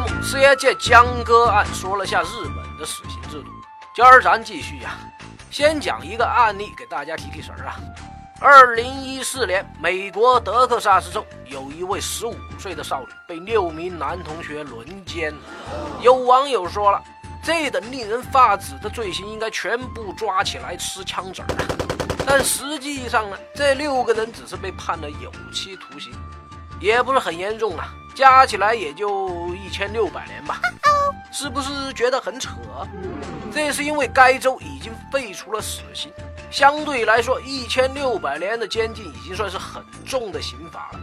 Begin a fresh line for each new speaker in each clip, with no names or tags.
节目，四爷借江歌案说了下日本的死刑制度。今儿咱继续呀，先讲一个案例给大家提提神儿啊。二零一四年，美国德克萨斯州有一位十五岁的少女被六名男同学轮奸。有网友说了，这等令人发指的罪行应该全部抓起来吃枪子儿！但实际上呢，这六个人只是被判了有期徒刑，也不是很严重啊，加起来也就一千六百年吧。是不是觉得很扯？这是因为该州已经废除了死刑。相对来说，一千六百年的监禁已经算是很重的刑罚了。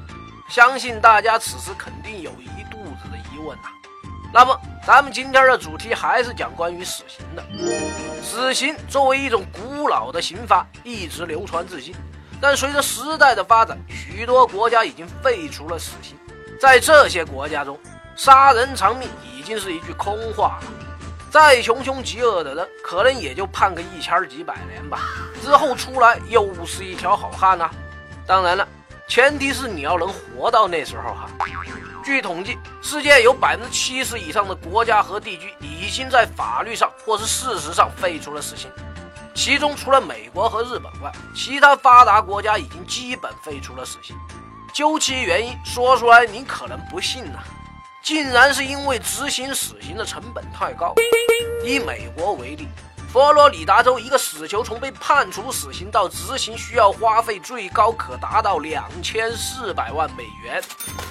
相信大家此时肯定有一肚子的疑问呐。那么，咱们今天的主题还是讲关于死刑的。死刑作为一种古老的刑罚，一直流传至今。但随着时代的发展，许多国家已经废除了死刑。在这些国家中，杀人偿命已经是一句空话了。再穷凶极恶的人，可能也就判个一千几百年吧。之后出来又是一条好汉呐。当然了，前提是你要能活到那时候哈。据统计，世界有百分之七十以上的国家和地区已经在法律上或是事实上废除了死刑。其中除了美国和日本外，其他发达国家已经基本废除了死刑。究其原因，说出来你可能不信呐。竟然是因为执行死刑的成本太高。以美国为例，佛罗里达州一个死囚从被判处死刑到执行，需要花费最高可达到两千四百万美元，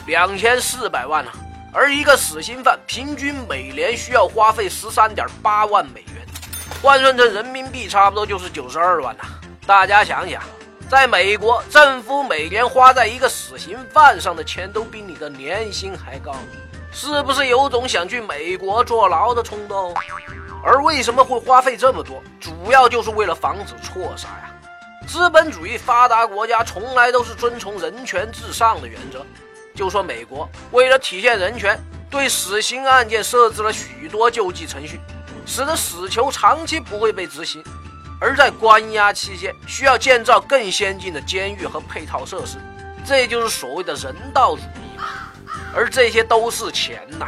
两千四百万啊！而一个死刑犯平均每年需要花费十三点八万美元，换算成人民币差不多就是九十二万呐。大家想想，在美国，政府每年花在一个死刑犯上的钱都比你的年薪还高。是不是有种想去美国坐牢的冲动？而为什么会花费这么多？主要就是为了防止错杀呀。资本主义发达国家从来都是遵从人权至上的原则。就说美国，为了体现人权，对死刑案件设置了许多救济程序，使得死囚长期不会被执行。而在关押期间，需要建造更先进的监狱和配套设施，这就是所谓的人道主义。而这些都是钱呐！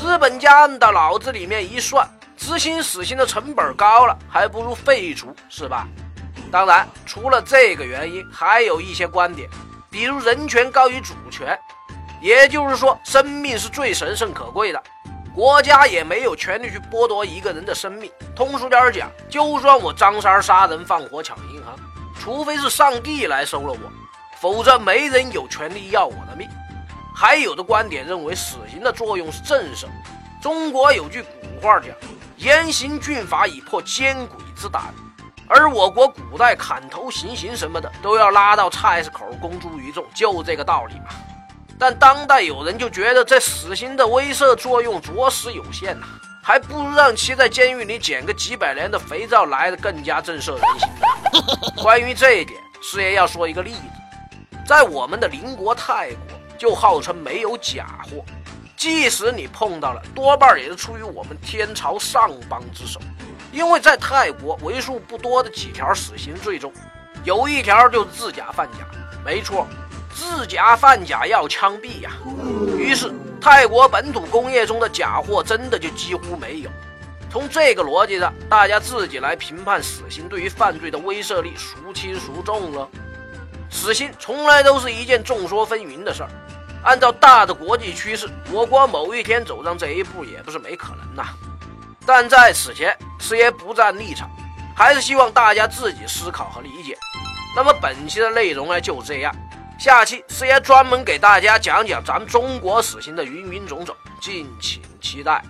资本家按到脑子里面一算，执行死刑的成本高了，还不如废除，是吧？当然，除了这个原因，还有一些观点，比如人权高于主权，也就是说，生命是最神圣可贵的，国家也没有权利去剥夺一个人的生命。通俗点讲，就算我张三杀人放火抢银行，除非是上帝来收了我，否则没人有权利要我的命。还有的观点认为，死刑的作用是震慑。中国有句古话讲：“严刑峻法以破奸鬼之胆。”而我国古代砍头行刑什么的，都要拉到菜市口公诸于众，就这个道理嘛。但当代有人就觉得，这死刑的威慑作用着实有限呐，还不如让其在监狱里捡个几百年的肥皂来的更加震慑人心。关于这一点，师爷要说一个例子，在我们的邻国泰国。就号称没有假货，即使你碰到了，多半也是出于我们天朝上邦之手。因为在泰国为数不多的几条死刑罪中，有一条就是制假贩假。没错，制假贩假要枪毙呀。于是泰国本土工业中的假货真的就几乎没有。从这个逻辑上，大家自己来评判死刑对于犯罪的威慑力孰轻孰重了。死刑从来都是一件众说纷纭的事儿。按照大的国际趋势，我国某一天走上这一步也不是没可能呐。但在此前，师爷不站立场，还是希望大家自己思考和理解。那么本期的内容呢，就这样。下期师爷专门给大家讲讲咱们中国死刑的芸芸种种，敬请期待。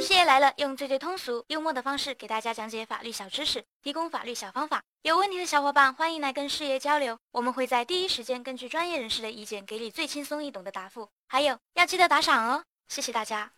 师爷来了，用最最通俗、幽默的方式给大家讲解法律小知识，提供法律小方法。有问题的小伙伴，欢迎来跟师爷交流，我们会在第一时间根据专业人士的意见，给你最轻松易懂的答复。还有，要记得打赏哦，谢谢大家。